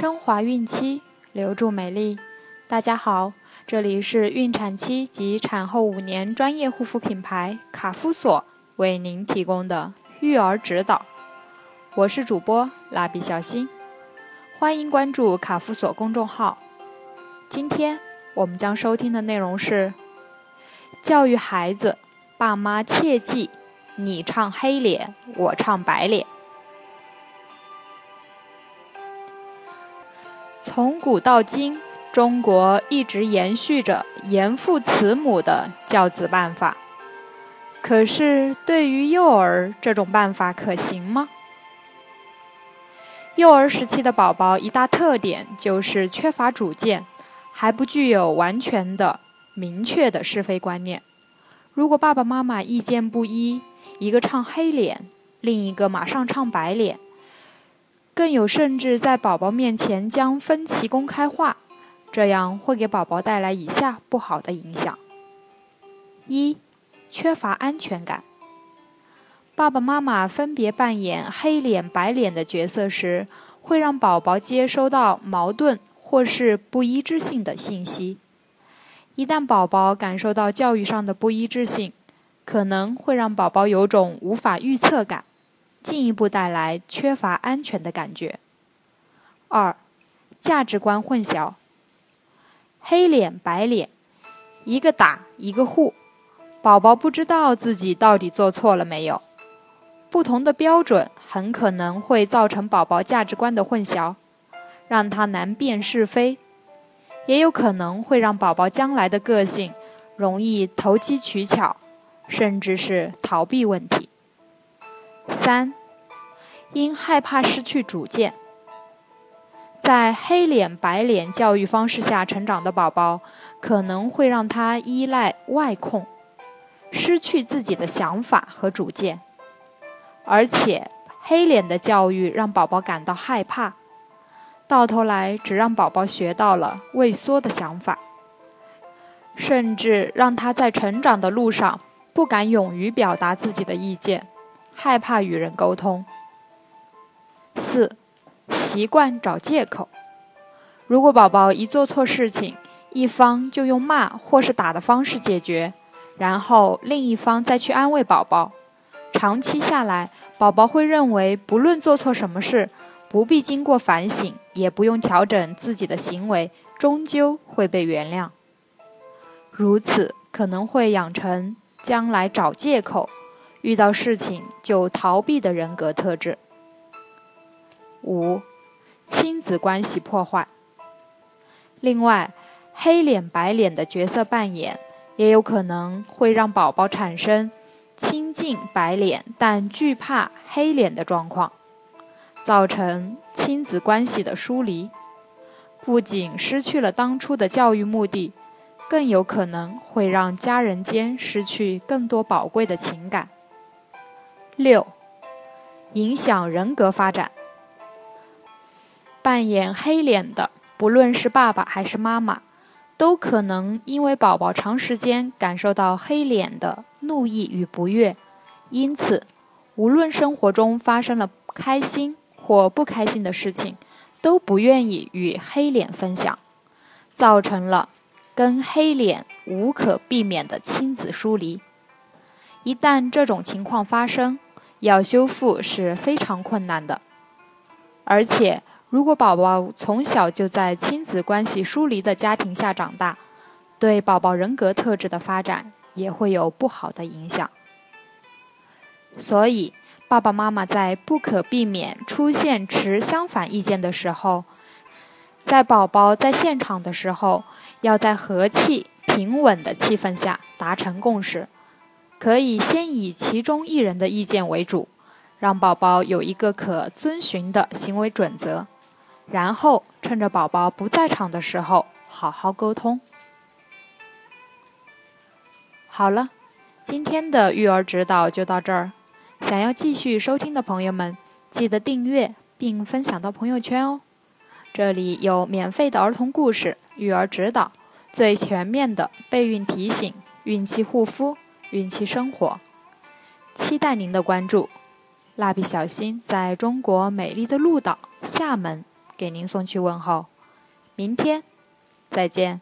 升华孕期，留住美丽。大家好，这里是孕产期及产后五年专业护肤品牌卡夫索为您提供的育儿指导。我是主播蜡笔小新，欢迎关注卡夫索公众号。今天我们将收听的内容是：教育孩子，爸妈切记，你唱黑脸，我唱白脸。从古到今，中国一直延续着严父慈母的教子办法。可是，对于幼儿，这种办法可行吗？幼儿时期的宝宝一大特点就是缺乏主见，还不具有完全的、明确的是非观念。如果爸爸妈妈意见不一，一个唱黑脸，另一个马上唱白脸。更有甚至在宝宝面前将分歧公开化，这样会给宝宝带来以下不好的影响：一、缺乏安全感。爸爸妈妈分别扮演黑脸白脸的角色时，会让宝宝接收到矛盾或是不一致性的信息。一旦宝宝感受到教育上的不一致性，可能会让宝宝有种无法预测感。进一步带来缺乏安全的感觉。二、价值观混淆，黑脸白脸，一个打一个护，宝宝不知道自己到底做错了没有。不同的标准很可能会造成宝宝价值观的混淆，让他难辨是非，也有可能会让宝宝将来的个性容易投机取巧，甚至是逃避问题。三。因害怕失去主见，在黑脸白脸教育方式下成长的宝宝，可能会让他依赖外控，失去自己的想法和主见。而且，黑脸的教育让宝宝感到害怕，到头来只让宝宝学到了畏缩的想法，甚至让他在成长的路上不敢勇于表达自己的意见，害怕与人沟通。四，习惯找借口。如果宝宝一做错事情，一方就用骂或是打的方式解决，然后另一方再去安慰宝宝，长期下来，宝宝会认为不论做错什么事，不必经过反省，也不用调整自己的行为，终究会被原谅。如此可能会养成将来找借口，遇到事情就逃避的人格特质。五、亲子关系破坏。另外，黑脸白脸的角色扮演也有可能会让宝宝产生亲近白脸但惧怕黑脸的状况，造成亲子关系的疏离。不仅失去了当初的教育目的，更有可能会让家人间失去更多宝贵的情感。六、影响人格发展。扮演黑脸的，不论是爸爸还是妈妈，都可能因为宝宝长时间感受到黑脸的怒意与不悦，因此，无论生活中发生了开心或不开心的事情，都不愿意与黑脸分享，造成了跟黑脸无可避免的亲子疏离。一旦这种情况发生，要修复是非常困难的，而且。如果宝宝从小就在亲子关系疏离的家庭下长大，对宝宝人格特质的发展也会有不好的影响。所以，爸爸妈妈在不可避免出现持相反意见的时候，在宝宝在现场的时候，要在和气、平稳的气氛下达成共识，可以先以其中一人的意见为主，让宝宝有一个可遵循的行为准则。然后趁着宝宝不在场的时候，好好沟通。好了，今天的育儿指导就到这儿。想要继续收听的朋友们，记得订阅并分享到朋友圈哦。这里有免费的儿童故事、育儿指导，最全面的备孕提醒、孕期护肤、孕期生活，期待您的关注。蜡笔小新在中国美丽的鹭岛厦门。给您送去问候。明天再见。